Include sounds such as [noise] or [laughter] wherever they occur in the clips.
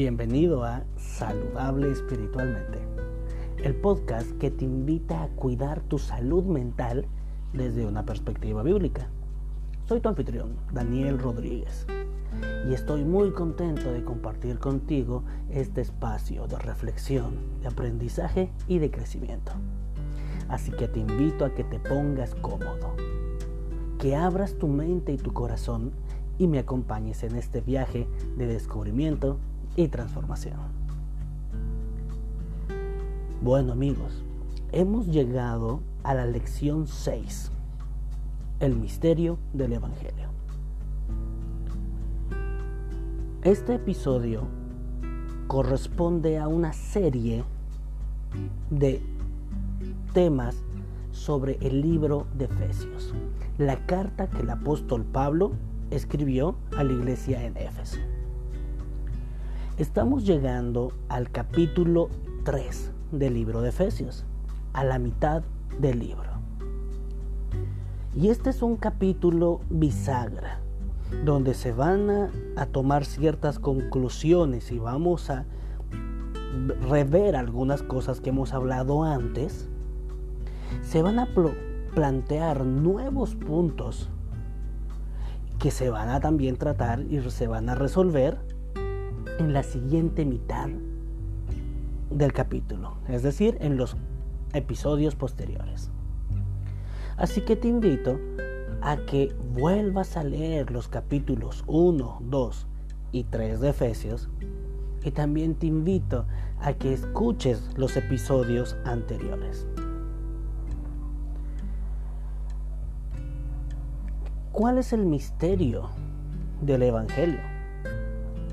Bienvenido a Saludable Espiritualmente, el podcast que te invita a cuidar tu salud mental desde una perspectiva bíblica. Soy tu anfitrión, Daniel Rodríguez, y estoy muy contento de compartir contigo este espacio de reflexión, de aprendizaje y de crecimiento. Así que te invito a que te pongas cómodo, que abras tu mente y tu corazón y me acompañes en este viaje de descubrimiento y transformación. Bueno amigos, hemos llegado a la lección 6, el misterio del Evangelio. Este episodio corresponde a una serie de temas sobre el libro de Efesios, la carta que el apóstol Pablo escribió a la iglesia en Éfeso. Estamos llegando al capítulo 3 del libro de Efesios, a la mitad del libro. Y este es un capítulo bisagra, donde se van a, tomar ciertas conclusiones y vamos a rever algunas cosas que hemos hablado antes. Se van a plantear nuevos puntos que se van a también tratar y se van a resolver en la siguiente mitad del capítulo, es decir, en los episodios posteriores. Así que te invito a que vuelvas a leer los capítulos 1, 2 y 3 de Efesios y también te invito a que escuches los episodios anteriores. ¿Cuál es el misterio del Evangelio?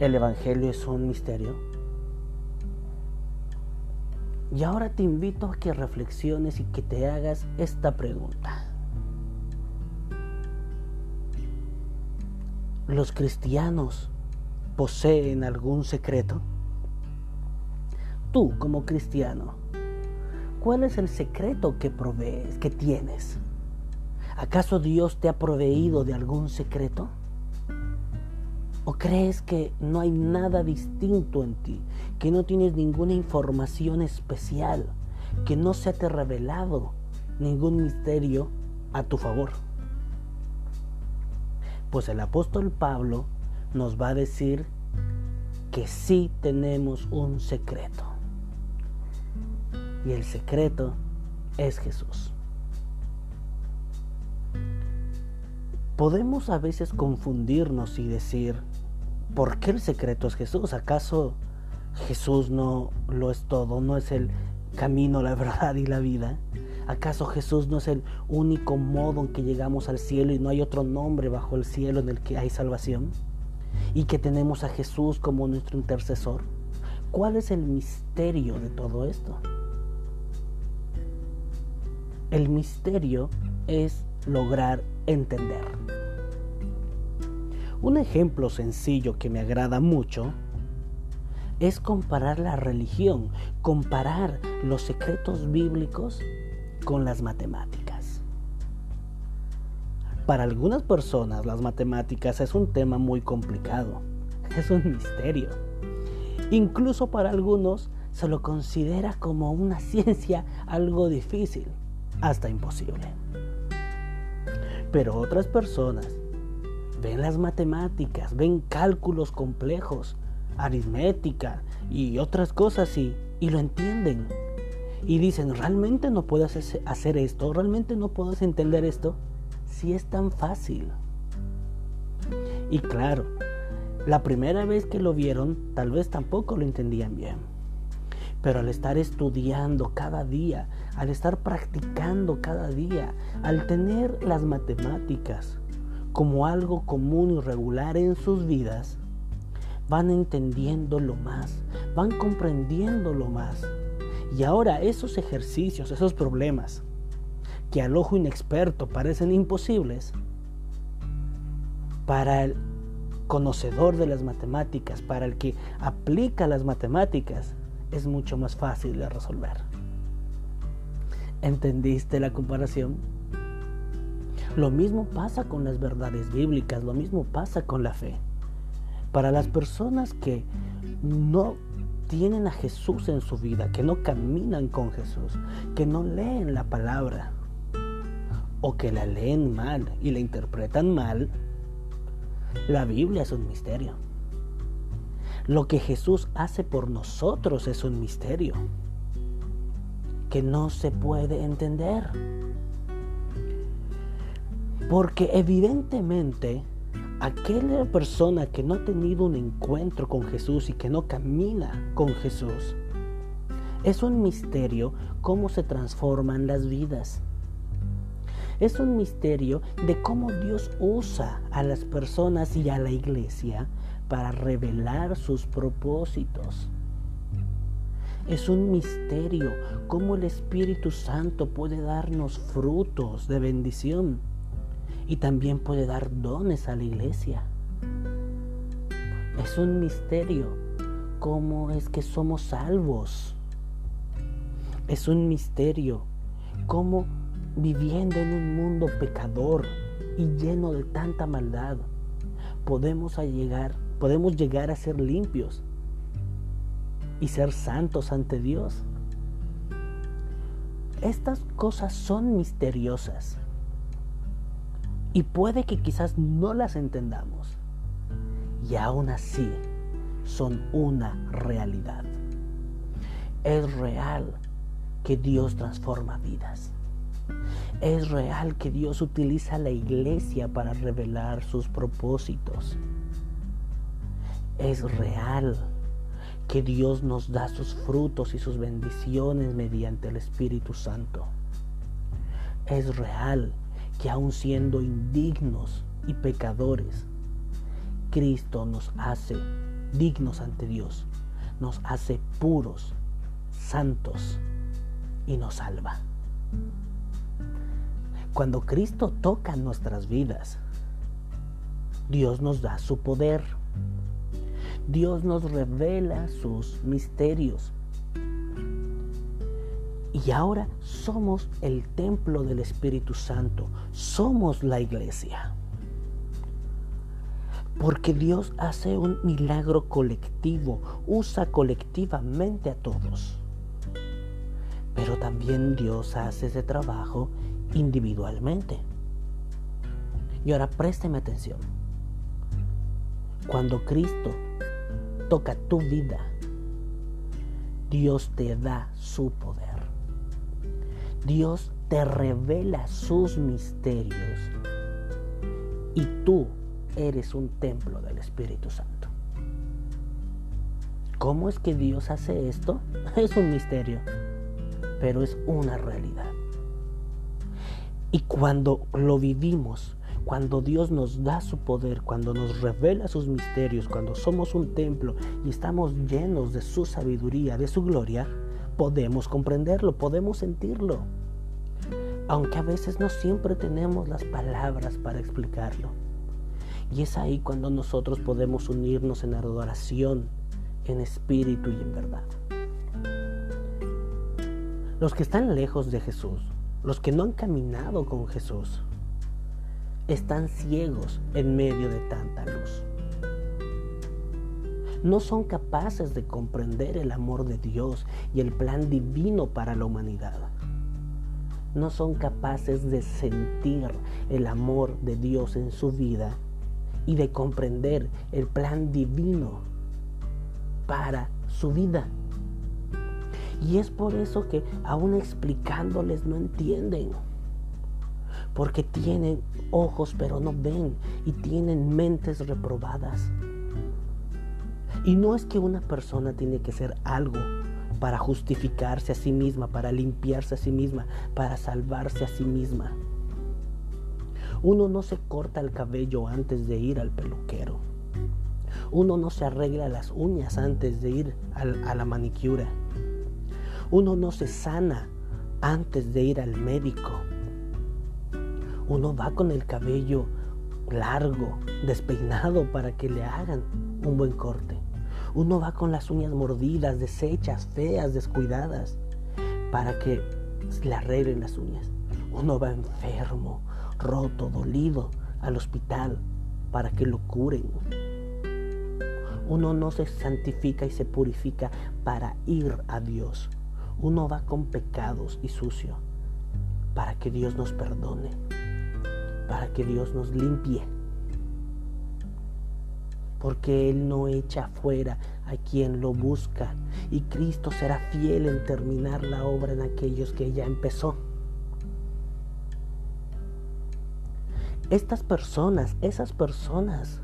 El Evangelio es un misterio. Y ahora te invito a que reflexiones y que te hagas esta pregunta. ¿Los cristianos poseen algún secreto? Tú como cristiano, ¿cuál es el secreto que provees, que tienes? ¿Acaso Dios te ha proveído de algún secreto? ¿O crees que no hay nada distinto en ti? Que no tienes ninguna información especial? Que no se te ha revelado ningún misterio a tu favor? Pues el apóstol Pablo nos va a decir que sí tenemos un secreto. Y el secreto es Jesús. Podemos a veces confundirnos y decir, ¿por qué el secreto es Jesús? ¿Acaso Jesús no lo es todo? ¿No es el camino, la [laughs] verdad y la vida? ¿Acaso Jesús no es el único modo en que llegamos al cielo y no hay otro nombre bajo el cielo en el que hay salvación? ¿Y que tenemos a Jesús como nuestro intercesor? ¿Cuál es el misterio de todo esto? El misterio es lograr entender. Un ejemplo sencillo que me agrada mucho es comparar la religión, comparar los secretos bíblicos con las matemáticas. Para algunas personas las matemáticas es un tema muy complicado, [laughs] es un misterio. Incluso para algunos se lo considera como una ciencia algo difícil, hasta imposible. Pero otras personas ven las matemáticas, ven cálculos complejos, aritmética y otras cosas y, y lo entienden. Y dicen, ¿realmente no puedes hacer esto? ¿Realmente no puedes entender esto? Si es tan fácil. Y claro, la primera vez que lo vieron, tal vez tampoco lo entendían bien. Pero al estar estudiando cada día, al estar practicando cada día, al tener las matemáticas como algo común y regular en sus vidas, van entendiendo lo más, van comprendiendo lo más. Y ahora esos ejercicios, esos problemas que al ojo inexperto parecen imposibles, para el conocedor de las matemáticas, para el que aplica las matemáticas, es mucho más fácil de resolver. ¿Entendiste la comparación? Lo mismo pasa con las verdades bíblicas, lo mismo pasa con la fe. Para las personas que no tienen a Jesús en su vida, que no caminan con Jesús, que no leen la palabra o que la leen mal y la interpretan mal, la Biblia es un misterio. Lo que Jesús hace por nosotros es un misterio que no se puede entender. Porque evidentemente aquella persona que no ha tenido un encuentro con Jesús y que no camina con Jesús, es un misterio cómo se transforman las vidas. Es un misterio de cómo Dios usa a las personas y a la iglesia para revelar sus propósitos. Es un misterio cómo el Espíritu Santo puede darnos frutos de bendición y también puede dar dones a la iglesia. Es un misterio cómo es que somos salvos. Es un misterio cómo viviendo en un mundo pecador y lleno de tanta maldad podemos llegar, podemos llegar a ser limpios y ser santos ante Dios. Estas cosas son misteriosas y puede que quizás no las entendamos. Y aún así son una realidad. Es real que Dios transforma vidas. Es real que Dios utiliza la iglesia para revelar sus propósitos. Es real que Dios nos da sus frutos y sus bendiciones mediante el Espíritu Santo. Es real que aun siendo indignos y pecadores, Cristo nos hace dignos ante Dios, nos hace puros, santos y nos salva. Cuando Cristo toca nuestras vidas, Dios nos da su poder. Dios nos revela sus misterios y ahora somos el templo del Espíritu Santo, somos la iglesia. Porque Dios hace un milagro colectivo, usa colectivamente a todos. Pero también Dios hace ese trabajo individualmente. Y ahora présteme atención. Cuando Cristo toca tu vida, Dios te da su poder. Dios te revela sus misterios y tú eres un templo del Espíritu Santo. ¿Cómo es que Dios hace esto? [laughs] Es un misterio, pero es una realidad. Y cuando lo vivimos, cuando Dios nos da su poder, cuando nos revela sus misterios, cuando somos un templo y estamos llenos de su sabiduría, de su gloria, podemos comprenderlo, podemos sentirlo. Aunque a veces no siempre tenemos las palabras para explicarlo. Y es ahí cuando nosotros podemos unirnos en adoración, en espíritu y en verdad. Los que están lejos de Jesús, los que no han caminado con Jesús, están ciegos en medio de tanta luz no son capaces de comprender el amor de Dios y el plan divino para la humanidad. No son capaces de sentir el amor de Dios en su vida y de comprender el plan divino para su vida. Y es por eso que aún explicándoles no entienden. Porque tienen ojos pero no ven y tienen mentes reprobadas. Y no es que una persona tiene que ser algo para justificarse a sí misma, para limpiarse a sí misma, para salvarse a sí misma. Uno no se corta el cabello antes de ir al peluquero. Uno no se arregla las uñas antes de ir a la manicura. Uno no se sana antes de ir al médico. Uno va con el cabello largo, despeinado para que le hagan un buen corte. Uno va con las uñas mordidas, deshechas, feas, descuidadas, para que le arreglen las uñas. Uno va enfermo, roto, dolido al hospital para que lo curen. Uno no se santifica y se purifica para ir a Dios. Uno va con pecados y sucio para que Dios nos perdone, para que Dios nos limpie. Porque Él no echa fuera a quien lo busca y Cristo será fiel en terminar la obra en aquellos que ya empezó. Estas personas, esas personas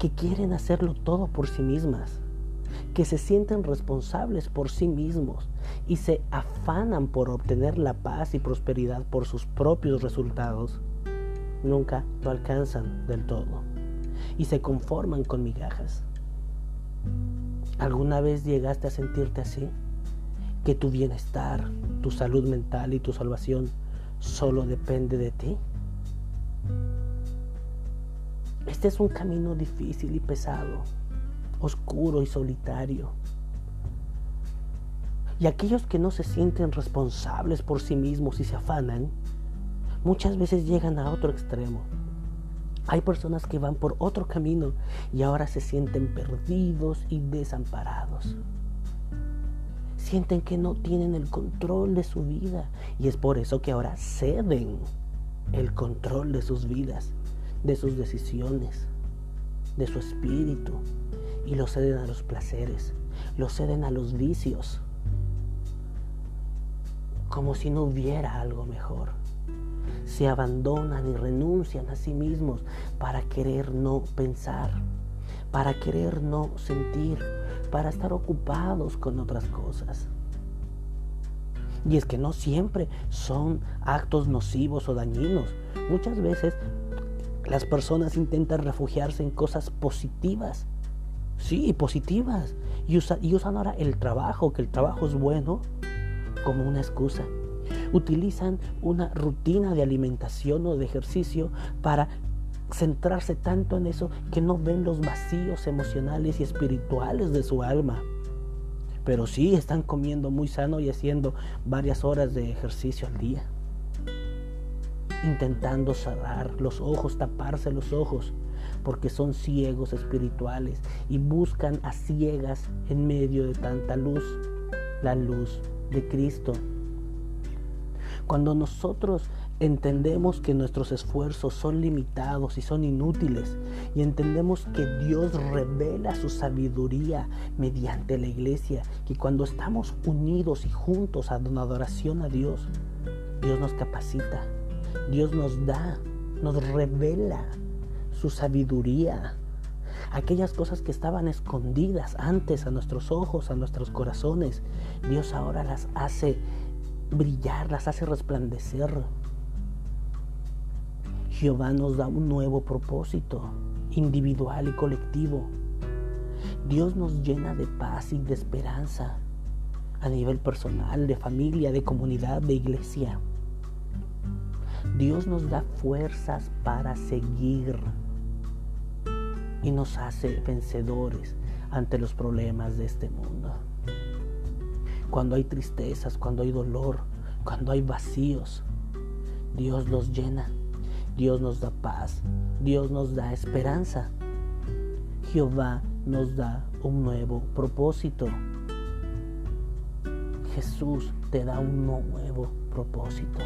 que quieren hacerlo todo por sí mismas, que se sienten responsables por sí mismos y se afanan por obtener la paz y prosperidad por sus propios resultados, nunca lo alcanzan del todo y se conforman con migajas. ¿Alguna vez llegaste a sentirte así? Que tu bienestar, tu salud mental y tu salvación solo depende de ti. Este es un camino difícil y pesado, oscuro y solitario. Y aquellos que no se sienten responsables por sí mismos y se afanan, muchas veces llegan a otro extremo. Hay personas que van por otro camino y ahora se sienten perdidos y desamparados. Sienten que no tienen el control de su vida y es por eso que ahora ceden el control de sus vidas de sus decisiones, de su espíritu, y lo ceden a los placeres, lo ceden a los vicios, como si no hubiera algo mejor. Se abandonan y renuncian a sí mismos para querer no pensar, para querer no sentir, para estar ocupados con otras cosas. Y es que no siempre son actos nocivos o dañinos. Muchas veces las personas intentan refugiarse en cosas positivas. Sí, positivas. Y, y usan ahora el trabajo, que el trabajo es bueno, como una excusa. Utilizan una rutina de alimentación o de ejercicio para centrarse tanto en eso que no ven los vacíos emocionales y espirituales de su alma. Pero sí están comiendo muy sano y haciendo varias horas de ejercicio al día intentando cerrar los ojos, taparse los ojos, porque son ciegos espirituales y buscan a ciegas en medio de tanta luz, la luz de Cristo. Cuando nosotros entendemos que nuestros esfuerzos son limitados y son inútiles y entendemos que Dios revela su sabiduría mediante la iglesia, que cuando estamos unidos y juntos a una adoración a Dios, Dios nos capacita Dios nos da, nos revela su sabiduría. Aquellas cosas que estaban escondidas antes a nuestros ojos, a nuestros corazones, Dios ahora las hace brillar, las hace resplandecer. Jehová nos da un nuevo propósito, individual y colectivo. Dios nos llena de paz y de esperanza a nivel personal, de familia, de comunidad, de iglesia. Dios nos da fuerzas para seguir y nos hace vencedores ante los problemas de este mundo. Cuando hay tristezas, cuando hay dolor, cuando hay vacíos, Dios los llena, Dios nos da paz, Dios nos da esperanza. Jehová nos da un nuevo propósito. Jesús te da un nuevo propósito.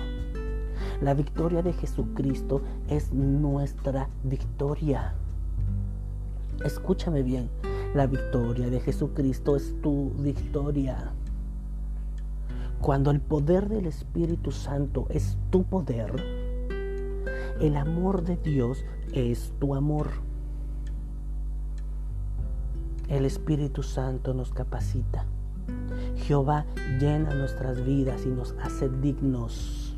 La victoria de Jesucristo es nuestra victoria. Escúchame bien, la victoria de Jesucristo es tu victoria. Cuando el poder del Espíritu Santo es tu poder, el amor de Dios es tu amor. El Espíritu Santo nos capacita. Jehová llena nuestras vidas y nos hace dignos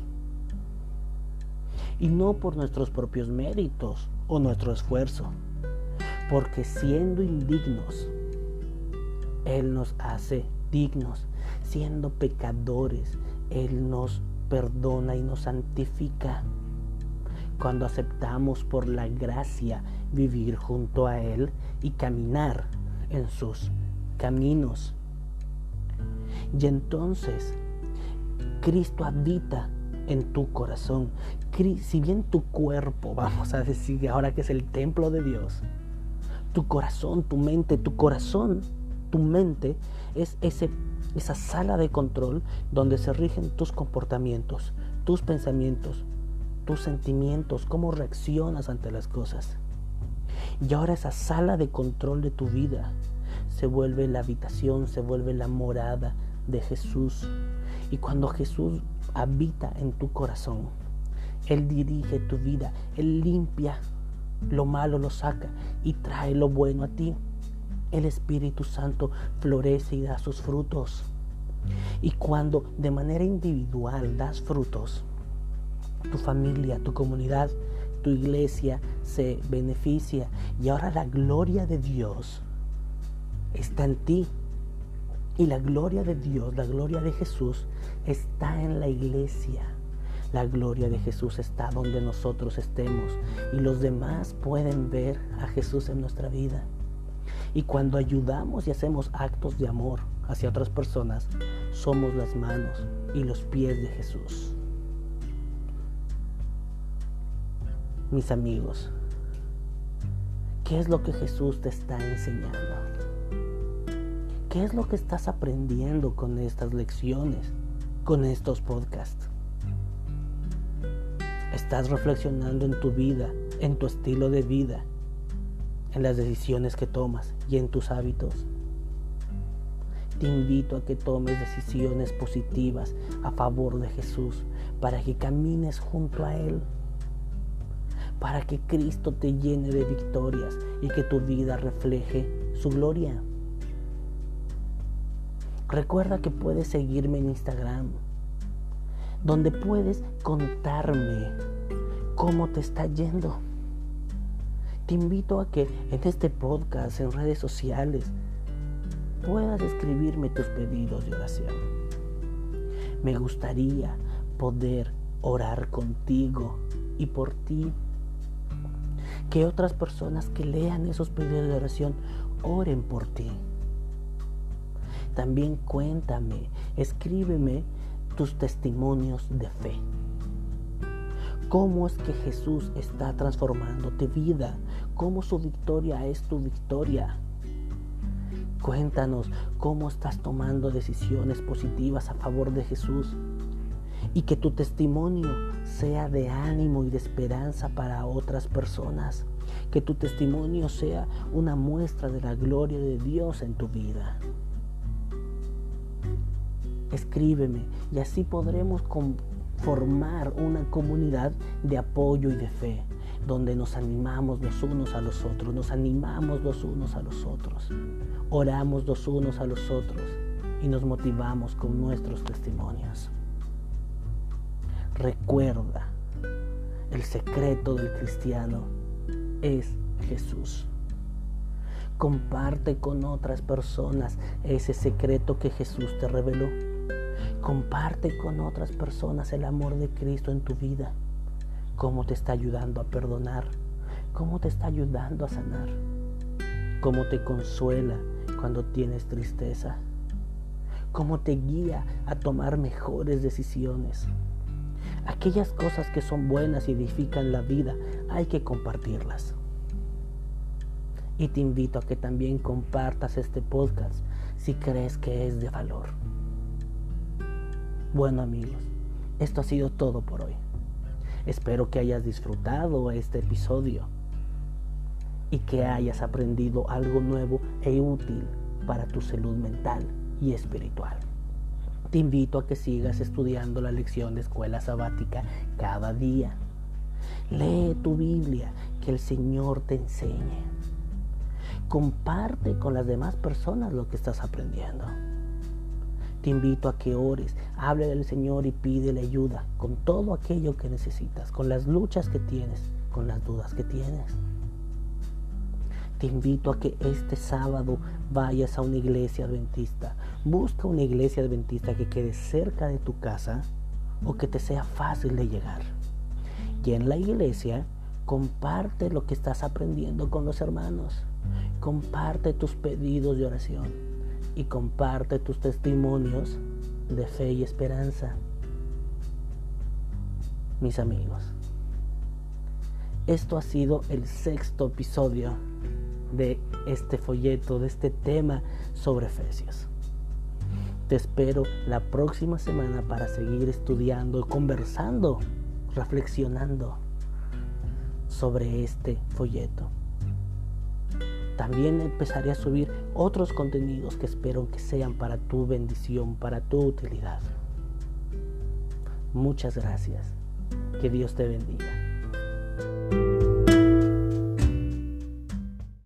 y no por nuestros propios méritos o nuestro esfuerzo, porque siendo indignos, Él nos hace dignos, siendo pecadores, Él nos perdona y nos santifica. Cuando aceptamos por la gracia vivir junto a Él y caminar en sus caminos. Y entonces Cristo habita en tu corazón. Si bien tu cuerpo, [laughs] vamos a decir ahora que es el templo de Dios, Tu corazón, tu mente, tu corazón, tu mente es ese, esa sala de control donde se rigen tus comportamientos, tus pensamientos, tus sentimientos, cómo reaccionas ante las cosas. Y ahora esa sala de control de tu vida se vuelve la habitación, se vuelve la morada de Jesús. Y cuando Jesús habita en tu corazón, Él dirige tu vida, Él limpia lo malo, lo saca y trae lo bueno a ti. El Espíritu Santo florece y da sus frutos. Y cuando de manera individual das frutos, tu familia, tu comunidad, tu iglesia se beneficia. Y ahora la gloria de Dios está en ti. Y la gloria de Dios, la gloria de Jesús está en la iglesia. La gloria de Jesús está donde nosotros estemos y los demás pueden ver a Jesús en nuestra vida. Y cuando ayudamos y hacemos actos de amor hacia otras personas, somos las manos y los pies de Jesús. mis amigos, ¿qué es lo que Jesús te está enseñando? ¿Qué es lo que estás aprendiendo con estas lecciones, con estos podcasts? ¿Estás reflexionando en tu vida, en tu estilo de vida, en las decisiones que tomas y en tus hábitos? Te invito a que tomes decisiones positivas a favor de Jesús para que camines junto a Él para que Cristo te llene de victorias y que tu vida refleje su gloria. Recuerda que puedes seguirme en Instagram, donde puedes contarme cómo te está yendo. Te invito a que en este podcast, en redes sociales, puedas escribirme tus pedidos de oración. Me gustaría poder orar contigo y por ti que otras personas que lean esos pedidos de oración oren por ti. También cuéntame, escríbeme tus testimonios de fe. ¿Cómo es que Jesús está transformando tu vida? ¿Cómo su victoria es tu victoria? Cuéntanos cómo estás tomando decisiones positivas a favor de Jesús y que tu testimonio sea de ánimo y de esperanza para otras personas. Que tu testimonio sea una muestra de la gloria de Dios en tu vida. Escríbeme y así podremos formar una comunidad de apoyo y de fe, donde nos animamos los unos a los otros, nos animamos los unos a los otros, oramos los unos a los otros y nos motivamos con nuestros testimonios. Recuerda, el secreto del cristiano es Jesús. Comparte con otras personas ese secreto que Jesús te reveló. Comparte con otras personas el amor de Cristo en tu vida. Cómo te está ayudando a perdonar. Cómo te está ayudando a sanar. Cómo te consuela cuando tienes tristeza. Cómo te guía a tomar mejores decisiones. Aquellas cosas que son buenas y edifican la vida, hay que compartirlas. Y te invito a que también compartas este podcast si crees que es de valor. Bueno amigos, esto ha sido todo por hoy. Espero que hayas disfrutado este episodio y que hayas aprendido algo nuevo e útil para tu salud mental y espiritual. Te invito a que sigas estudiando la lección de escuela sabática cada día. Lee tu Biblia, que el Señor te enseñe. Comparte con las demás personas lo que estás aprendiendo. Te invito a que ores, hable del Señor y pídele ayuda con todo aquello que necesitas, con las luchas que tienes, con las dudas que tienes. Te invito a que este sábado vayas a una iglesia adventista. Busca una iglesia adventista que quede cerca de tu casa o que te sea fácil de llegar. Y en la iglesia comparte lo que estás aprendiendo con los hermanos. Comparte tus pedidos de oración y comparte tus testimonios de fe y esperanza. Mis amigos, esto ha sido el sexto episodio de este folleto, de este tema sobre Efesios. Te espero la próxima semana para seguir estudiando, conversando, reflexionando sobre este folleto. También empezaré a subir otros contenidos que espero que sean para tu bendición, para tu utilidad. Muchas gracias. Que Dios te bendiga.